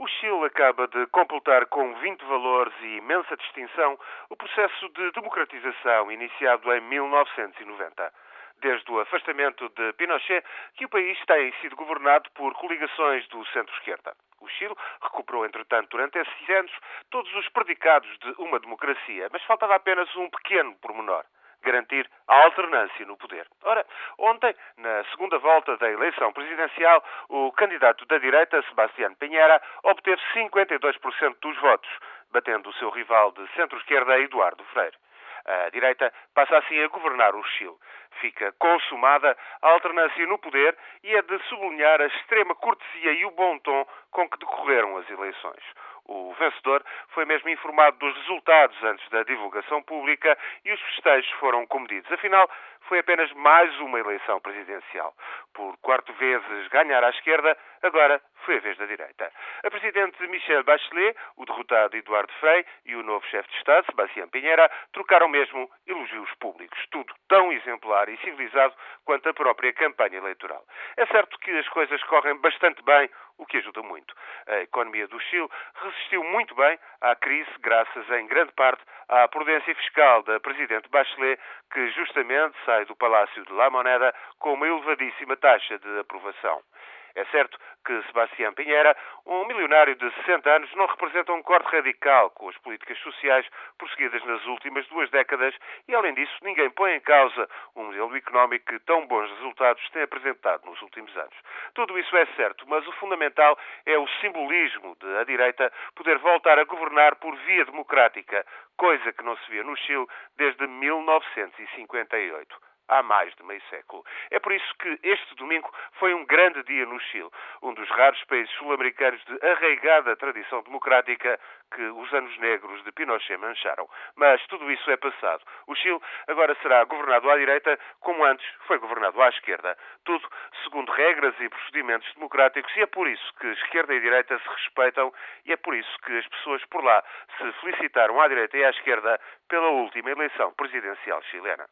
O Chile acaba de completar com 20 valores e imensa distinção o processo de democratização iniciado em 1990. Desde o afastamento de Pinochet, que o país tem sido governado por coligações do centro-esquerda. O Chile recuperou, entretanto, durante esses anos, todos os predicados de uma democracia, mas faltava apenas um pequeno pormenor garantir a alternância no poder. Ora, ontem, na segunda volta da eleição presidencial, o candidato da direita, Sebastián Pinheira, obteve 52% dos votos, batendo o seu rival de centro-esquerda, Eduardo Freire. A direita passa assim a governar o Chile. Fica consumada a alternância no poder e é de sublinhar a extrema cortesia e o bom tom com que decorreram as eleições. O vencedor foi mesmo informado dos resultados antes da divulgação pública e os festejos foram comedidos. Afinal, foi apenas mais uma eleição presidencial. Por quarto vezes ganhar à esquerda, agora foi a vez da direita. A presidente Michelle Bachelet, o derrotado Eduardo Frei e o novo chefe de Estado, Sebastião Pinheira, trocaram mesmo elogios públicos. Tudo tão exemplar e civilizado quanto a própria campanha eleitoral. É certo que as coisas correm bastante bem, o que ajuda muito. A economia do Chile resistiu muito bem à crise, graças em grande parte à prudência fiscal da Presidente Bachelet, que justamente sai do Palácio de La Moneda com uma elevadíssima taxa de aprovação. É certo que Sebastião Pinheira, um milionário de 60 anos, não representa um corte radical com as políticas sociais prosseguidas nas últimas duas décadas e, além disso, ninguém põe em causa um modelo económico que tão bons resultados tem apresentado nos últimos anos. Tudo isso é certo, mas o fundamental é o simbolismo de a direita poder voltar a governar por via democrática, coisa que não se via no Chile desde 1958 há mais de meio século. É por isso que este domingo foi um grande dia no Chile, um dos raros países sul-americanos de arraigada tradição democrática que os anos negros de Pinochet mancharam. Mas tudo isso é passado. O Chile agora será governado à direita, como antes foi governado à esquerda. Tudo segundo regras e procedimentos democráticos, e é por isso que esquerda e direita se respeitam, e é por isso que as pessoas por lá se felicitaram à direita e à esquerda pela última eleição presidencial chilena.